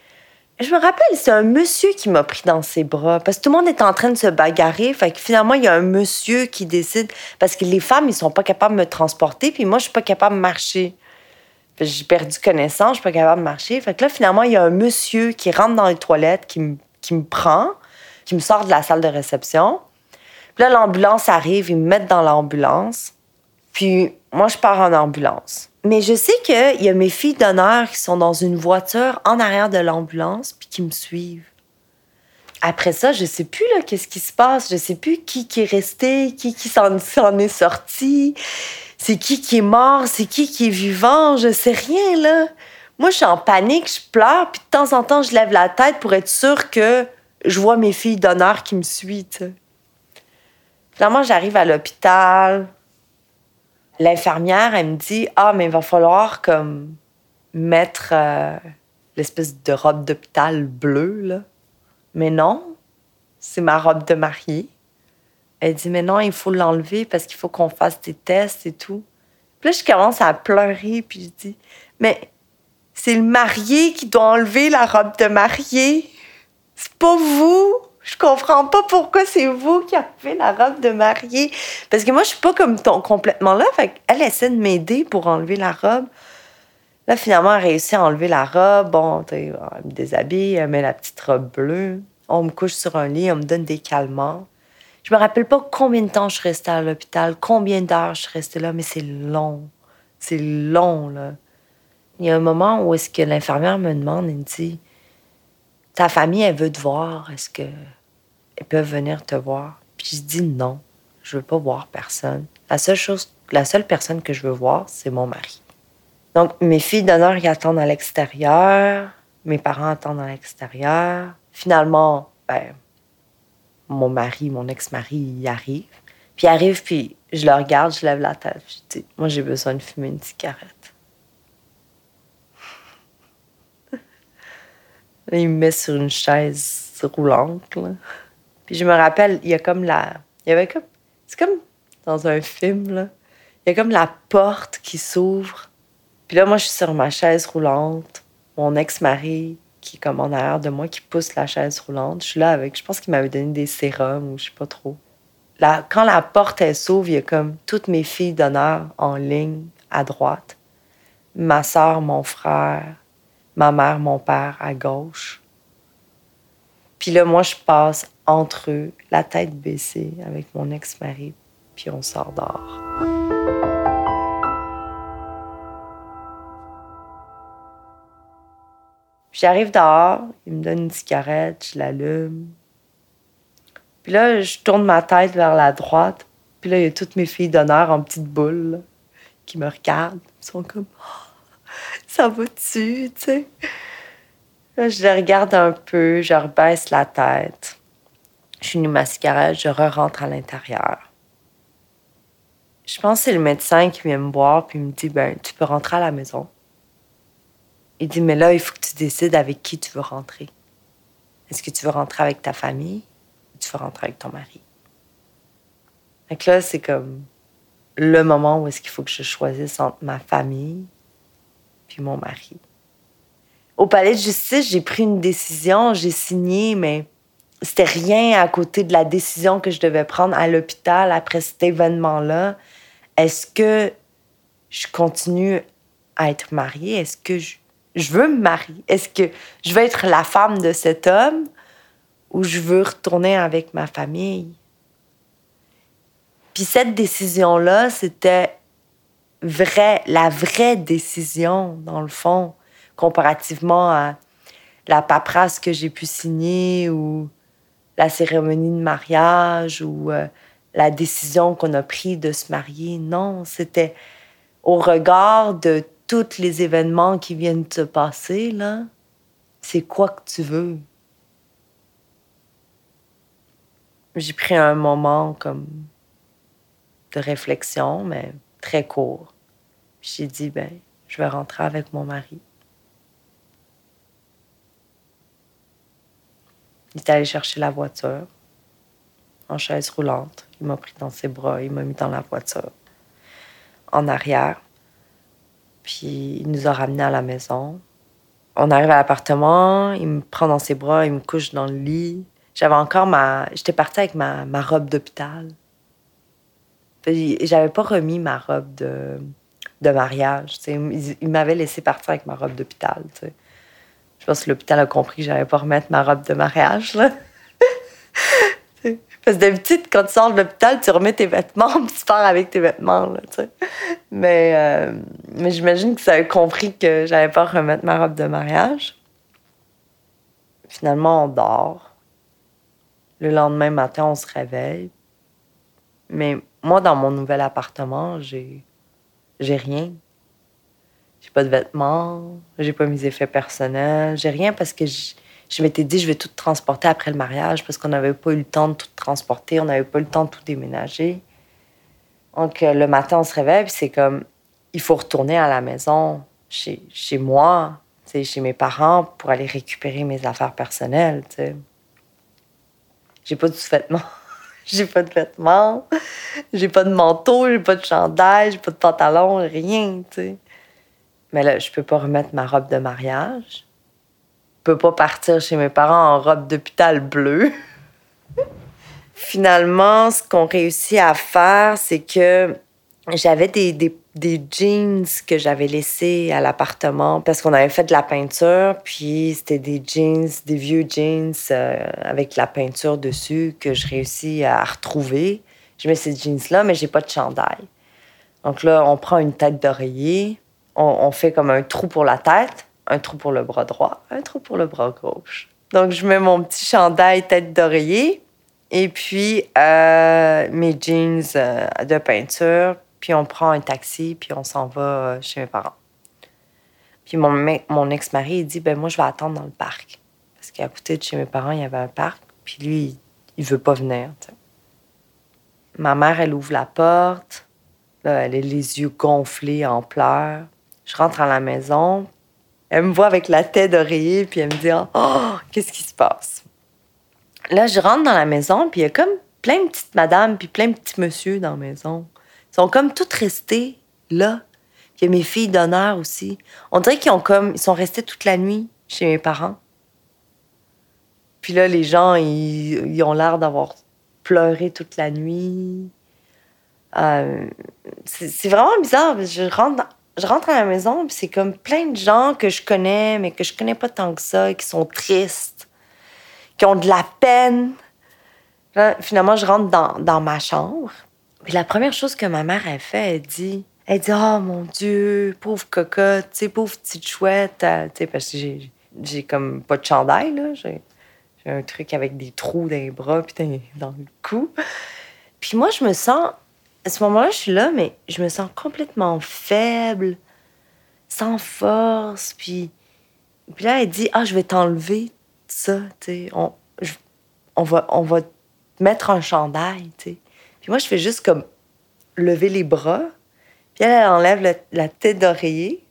Je me rappelle, c'est un monsieur qui m'a pris dans ses bras parce que tout le monde est en train de se bagarrer. Fait que finalement, il y a un monsieur qui décide parce que les femmes, ils sont pas capables de me transporter, puis moi, je suis pas capable de marcher. J'ai perdu connaissance, je suis pas capable de marcher. Fait que là, finalement, il y a un monsieur qui rentre dans les toilettes, qui me, qui me prend, qui me sort de la salle de réception. Puis là, l'ambulance arrive, ils me mettent dans l'ambulance. Puis moi, je pars en ambulance. Mais je sais qu'il y a mes filles d'honneur qui sont dans une voiture en arrière de l'ambulance, puis qui me suivent. Après ça, je sais plus là qu'est-ce qui se passe, je sais plus qui qui est resté, qui qui s'en est sorti c'est qui qui est mort, c'est qui qui est vivant, je sais rien, là. Moi, je suis en panique, je pleure, puis de temps en temps, je lève la tête pour être sûre que je vois mes filles d'honneur qui me suivent, Finalement, j'arrive à l'hôpital. L'infirmière, elle me dit Ah, mais il va falloir comme mettre euh, l'espèce de robe d'hôpital bleue, là. Mais non, c'est ma robe de mariée. Elle dit, mais non, il faut l'enlever parce qu'il faut qu'on fasse des tests et tout. Puis là, je commence à pleurer, puis je dis, mais c'est le marié qui doit enlever la robe de mariée. C'est pas vous. Je comprends pas pourquoi c'est vous qui enlevez la robe de mariée. Parce que moi, je suis pas comme ton complètement là. Fait elle essaie de m'aider pour enlever la robe. Là, finalement, elle réussit à enlever la robe. Bon, elle me déshabille, elle met la petite robe bleue. On me couche sur un lit, on me donne des calmants. Je me rappelle pas combien de temps je suis restée à l'hôpital, combien d'heures je suis restée là, mais c'est long. C'est long, là. Il y a un moment où est-ce que l'infirmière me demande, elle me dit Ta famille, elle veut te voir, est-ce que elles peuvent venir te voir? Puis je dis non, je veux pas voir personne. La seule chose, la seule personne que je veux voir, c'est mon mari. Donc, mes filles d'honneur, ils attendent à l'extérieur. Mes parents attendent à l'extérieur. Finalement, ben, mon mari, mon ex-mari, il arrive. Puis il arrive, puis je le regarde, je lève la tête. Je dis, moi, j'ai besoin de fumer une cigarette. [LAUGHS] il me met sur une chaise roulante. Là. Puis je me rappelle, il y a comme la. Il y avait comme. C'est comme dans un film, là. Il y a comme la porte qui s'ouvre. Puis là, moi, je suis sur ma chaise roulante. Mon ex-mari, qui est comme en arrière de moi, qui pousse la chaise roulante. Je suis là avec. Je pense qu'il m'avait donné des sérums ou je sais pas trop. Quand la porte, elle s'ouvre, il y a comme toutes mes filles d'honneur en ligne à droite. Ma soeur, mon frère, ma mère, mon père à gauche. Puis là, moi, je passe entre eux, la tête baissée, avec mon ex-mari, puis on sort dehors. J'arrive dehors, il me donne une cigarette, je l'allume. Puis là, je tourne ma tête vers la droite, puis là, il y a toutes mes filles d'honneur en petite boule qui me regardent. Ils sont comme ça va-tu, tu sais? Je les regarde un peu, je rebaisse la tête. Je finis ma cigarette, je re-rentre à l'intérieur. Je pense que c'est le médecin qui vient me voir puis me dit ben tu peux rentrer à la maison. Il dit mais là il faut que tu décides avec qui tu veux rentrer. Est-ce que tu veux rentrer avec ta famille ou tu veux rentrer avec ton mari? Donc là c'est comme le moment où est-ce qu'il faut que je choisisse entre ma famille puis mon mari. Au palais de justice, j'ai pris une décision, j'ai signé, mais c'était rien à côté de la décision que je devais prendre à l'hôpital après cet événement-là. Est-ce que je continue à être mariée? Est-ce que je, veux me marier? Est-ce que je veux être la femme de cet homme ou je veux retourner avec ma famille? Puis cette décision-là, c'était vrai, la vraie décision, dans le fond, comparativement à la paperasse que j'ai pu signer ou la cérémonie de mariage ou euh, la décision qu'on a prise de se marier. Non, c'était au regard de tous les événements qui viennent de se passer, là, c'est quoi que tu veux? J'ai pris un moment comme de réflexion, mais très court. J'ai dit, ben, je vais rentrer avec mon mari. Il est allé chercher la voiture en chaise roulante. Il m'a pris dans ses bras, il m'a mis dans la voiture en arrière. Puis il nous a ramenés à la maison. On arrive à l'appartement, il me prend dans ses bras, il me couche dans le lit. J'avais encore ma. J'étais partie avec ma, robe d'hôpital. J'avais pas remis ma robe de, mariage. Il m'avait laissé partir avec ma robe d'hôpital. Je pense que l'hôpital a compris que j'allais pas remettre ma robe de mariage. [LAUGHS] Parce que d'habitude, quand tu sors de l'hôpital, tu remets tes vêtements, [LAUGHS] tu pars avec tes vêtements. Mais euh, mais j'imagine que ça a compris que j'allais pas remettre ma robe de mariage. Finalement, on dort. Le lendemain matin, on se réveille. Mais moi, dans mon nouvel appartement, j'ai, j'ai rien. Pas de vêtements, j'ai pas mes effets personnels, j'ai rien parce que je, m'étais dit je vais tout transporter après le mariage parce qu'on n'avait pas eu le temps de tout transporter, on n'avait pas eu le temps de tout déménager. Donc euh, le matin, on se réveille, c'est comme il faut retourner à la maison chez, chez moi, chez mes parents pour aller récupérer mes affaires personnelles. J'ai pas de sous-vêtements. [LAUGHS] j'ai pas de vêtements, j'ai pas de manteau, j'ai pas de chandail, j'ai pas de pantalon, rien, tu sais. Mais là, je peux pas remettre ma robe de mariage. Je peux pas partir chez mes parents en robe d'hôpital bleue. [LAUGHS] Finalement, ce qu'on réussit à faire, c'est que j'avais des, jeans que j'avais laissés à l'appartement parce qu'on avait fait de la peinture, puis c'était des jeans, des vieux jeans euh, avec la peinture dessus que je réussis à retrouver. Je mets ces jeans-là, mais j'ai pas de chandail. Donc là, on prend une tête d'oreiller, on, fait comme un trou pour la tête, un trou pour le bras droit, un trou pour le bras gauche. Donc je mets mon petit chandail tête d'oreiller et puis euh, mes jeans euh, de peinture, puis on prend un taxi, puis on s'en va euh, chez mes parents. Puis mon, ex-mari, il dit, ben moi, je vais attendre dans le parc. Parce qu'à côté de chez mes parents, il y avait un parc. Puis lui, il, veut pas venir. Ma mère, elle ouvre la porte. Elle a les yeux gonflés en pleurs. Je rentre à la maison. Elle me voit avec la tête d'oreiller, puis elle me dit Oh, qu'est-ce qui se passe? Là, je rentre dans la maison, puis il y a comme plein de petites madames, puis plein de petits monsieur dans la maison. Ils sont comme toutes restées là. Il y a mes filles d'honneur aussi. On dirait qu'ils ont comme, ils sont restés toute la nuit chez mes parents. Puis là, les gens, ils, ont l'air d'avoir pleuré toute la nuit. Euh, c'est vraiment bizarre. Je rentre, je rentre à la maison, puis c'est comme plein de gens que je connais, mais que je connais pas tant que ça, qui sont tristes, qui ont de la peine. finalement, je rentre dans, ma chambre. Puis la première chose que ma mère a fait, elle dit elle dit Oh mon Dieu, pauvre cocotte, tu sais, pauvre petite chouette. Euh, tu sais, parce que j'ai, j'ai comme pas de chandail, là. J'ai, j'ai un truc avec des trous dans les bras, puis dans le cou. Puis moi, je me sens. À ce moment-là, je suis là, mais je me sens complètement faible, sans force. Puis, là, elle dit Ah, je vais t'enlever ça, tu sais. On, va, on va te mettre un chandail, tu sais. Puis moi, je fais juste comme lever les bras. Puis elle, elle enlève la tête d'oreiller.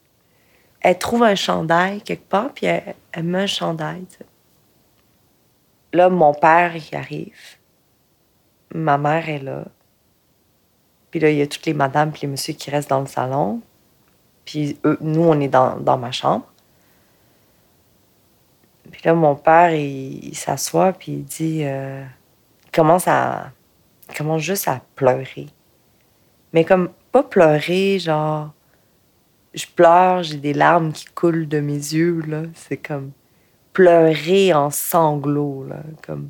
Elle trouve un chandail quelque part, puis elle, met un chandail. Là, mon père, il arrive. Ma mère est là. Puis là, il y a toutes les madames puis les messieurs qui restent dans le salon. Puis eux, nous, on est dans, ma chambre. Puis là, mon père, il, s'assoit, puis il dit... Euh, il commence à... Commence juste à pleurer. Mais comme pas pleurer, genre, je pleure, j'ai des larmes qui coulent de mes yeux. C'est comme pleurer en sanglots. Comme,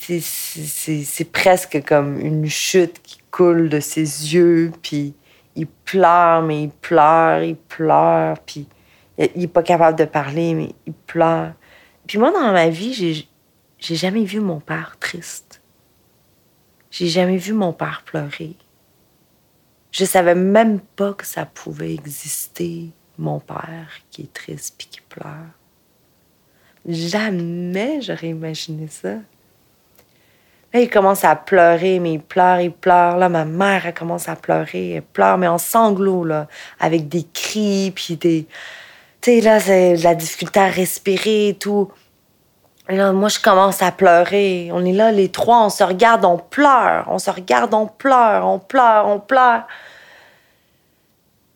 c'est presque comme une chute qui coule de ses yeux, puis il pleure, mais il pleure, il pleure, puis il est pas capable de parler, mais il pleure. Puis moi, dans ma vie, j'ai jamais vu mon père triste. J'ai jamais vu mon père pleurer. Je savais même pas que ça pouvait exister, mon père qui est triste puis qui pleure. Jamais j'aurais imaginé ça. Là, il commence à pleurer, mais il pleure, il pleure. Là, ma mère, elle commence à pleurer. Elle pleure, mais en sanglots, là, avec des cris, puis des... Tu sais, là, c'est la difficulté à respirer et tout. Et là, moi, je commence à pleurer. On est là, les trois, on se regarde, on pleure. On se regarde, on pleure, on pleure, on pleure.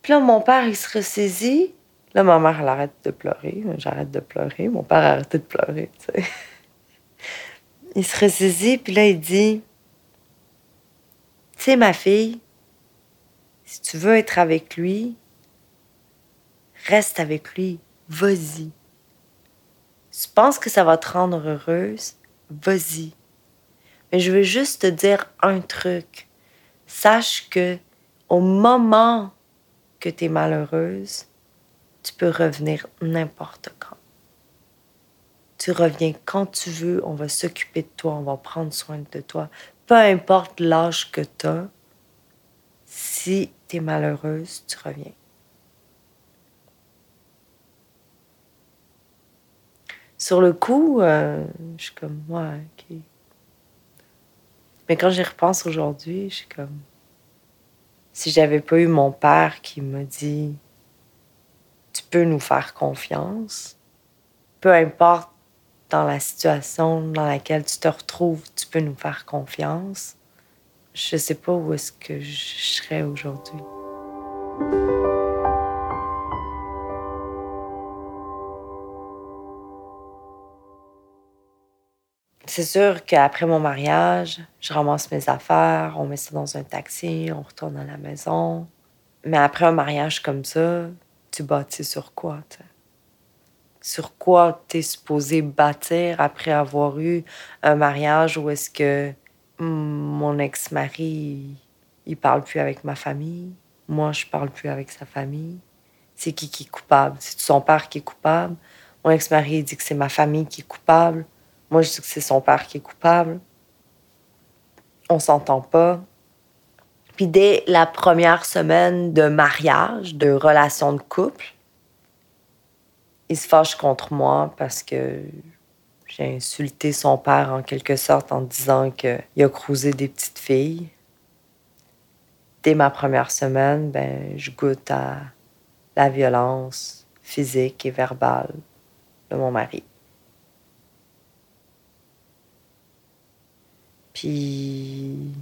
Puis là, mon père, il se ressaisit. Là, ma mère, elle arrête de pleurer. J'arrête de pleurer. Mon père a arrêté de pleurer, tu sais. Il se ressaisit, puis là, il dit Tu sais, ma fille, si tu veux être avec lui, reste avec lui. Vas-y. Tu penses que ça va te rendre heureuse? Vas-y. Mais je veux juste te dire un truc. Sache que au moment que tu es malheureuse, tu peux revenir n'importe quand. Tu reviens quand tu veux, on va s'occuper de toi, on va prendre soin de toi. Peu importe l'âge que tu as, si tu es malheureuse, tu reviens. Sur le coup, euh, je suis comme, ouais, ok. Mais quand j'y repense aujourd'hui, je suis comme, si j'avais pas eu mon père qui m'a dit, tu peux nous faire confiance, peu importe dans la situation dans laquelle tu te retrouves, tu peux nous faire confiance, je sais pas où est-ce que je serais aujourd'hui. C'est sûr qu'après mon mariage, je ramasse mes affaires, on met ça dans un taxi, on retourne à la maison. Mais après un mariage comme ça, tu bâtis sur quoi? Sur quoi tu es supposé bâtir après avoir eu un mariage où est-ce que mon ex-mari, il parle plus avec ma famille, moi je parle plus avec sa famille. C'est qui qui est coupable? C'est son père qui est coupable? Mon ex-mari dit que c'est ma famille qui est coupable. Moi, je dis que c'est son père qui est coupable. On s'entend pas. Puis dès la première semaine de mariage, de relation de couple, il se fâche contre moi parce que j'ai insulté son père en quelque sorte en disant qu'il a crousé des petites filles. Dès ma première semaine, ben, je goûte à la violence physique et verbale de mon mari. Puis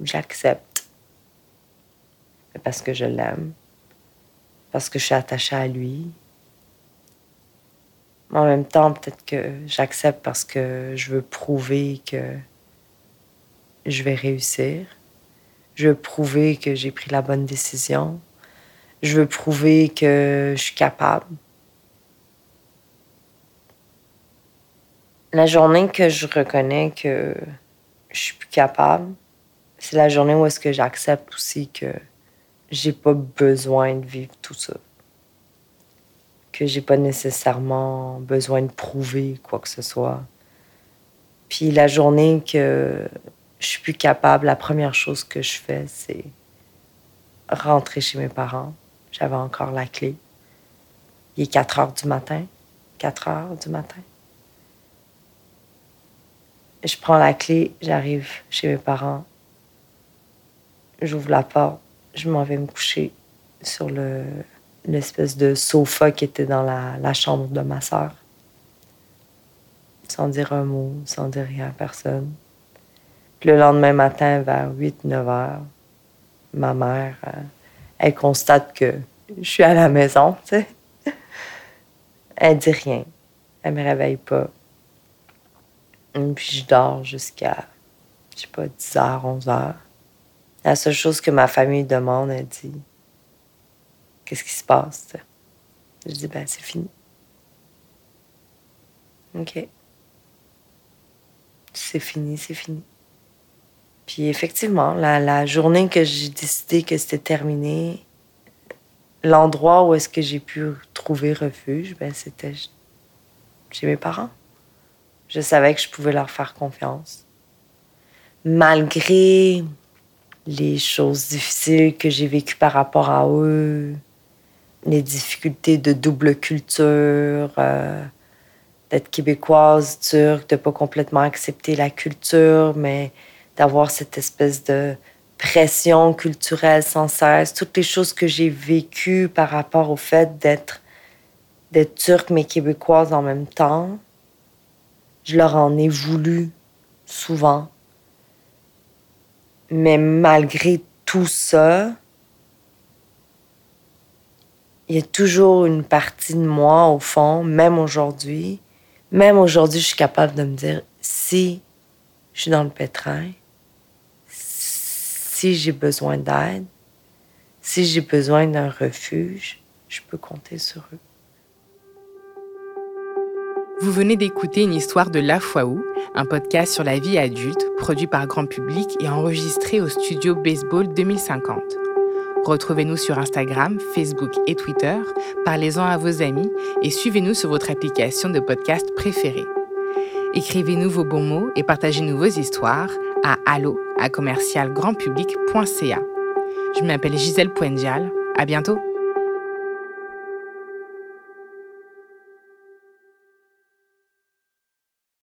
j'accepte parce que je l'aime, parce que je suis attachée à lui. Mais en même temps, peut-être que j'accepte parce que je veux prouver que je vais réussir. Je veux prouver que j'ai pris la bonne décision. Je veux prouver que je suis capable. La journée que je reconnais que je suis plus capable, c'est la journée où est-ce que j'accepte aussi que j'ai pas besoin de vivre tout ça. Que j'ai pas nécessairement besoin de prouver quoi que ce soit. Puis la journée que je suis plus capable, la première chose que je fais, c'est rentrer chez mes parents. J'avais encore la clé. Il est 4 heures du matin. 4 heures du matin. Je prends la clé, j'arrive chez mes parents. J'ouvre la porte, je m'en vais me coucher sur le, l'espèce de sofa qui était dans la, chambre de ma sœur. Sans dire un mot, sans dire rien à personne. le lendemain matin, vers 8-9 heures, ma mère, euh, elle constate que je suis à la maison, tu sais. [LAUGHS] Elle dit rien. Elle me réveille pas. Puis je dors jusqu'à, je sais pas, 10 h 11 h La seule chose que ma famille demande, elle dit Qu'est-ce qui se passe Je dis Ben, c'est fini. OK. C'est fini, c'est fini. Puis effectivement, la, la journée que j'ai décidé que c'était terminé, l'endroit où est-ce que j'ai pu trouver refuge, ben, c'était chez mes parents. Je savais que je pouvais leur faire confiance. Malgré les choses difficiles que j'ai vécues par rapport à eux, les difficultés de double culture, euh, d'être québécoise, turque, de pas complètement accepter la culture, mais d'avoir cette espèce de pression culturelle sans cesse, toutes les choses que j'ai vécues par rapport au fait d'être d'être turque mais québécoise en même temps. Je leur en ai voulu souvent. Mais malgré tout ça, il y a toujours une partie de moi au fond, même aujourd'hui. Même aujourd'hui, je suis capable de me dire si je suis dans le pétrin, si j'ai besoin d'aide, si j'ai besoin d'un refuge, je peux compter sur eux. Vous venez d'écouter une histoire de La Foi Où, un podcast sur la vie adulte produit par grand public et enregistré au studio Baseball 2050. Retrouvez-nous sur Instagram, Facebook et Twitter, parlez-en à vos amis et suivez-nous sur votre application de podcast préférée. Écrivez-nous vos bons mots et partagez-nous vos histoires à allo à commercialgrandpublic.ca. Je m'appelle Gisèle Poendial. À bientôt!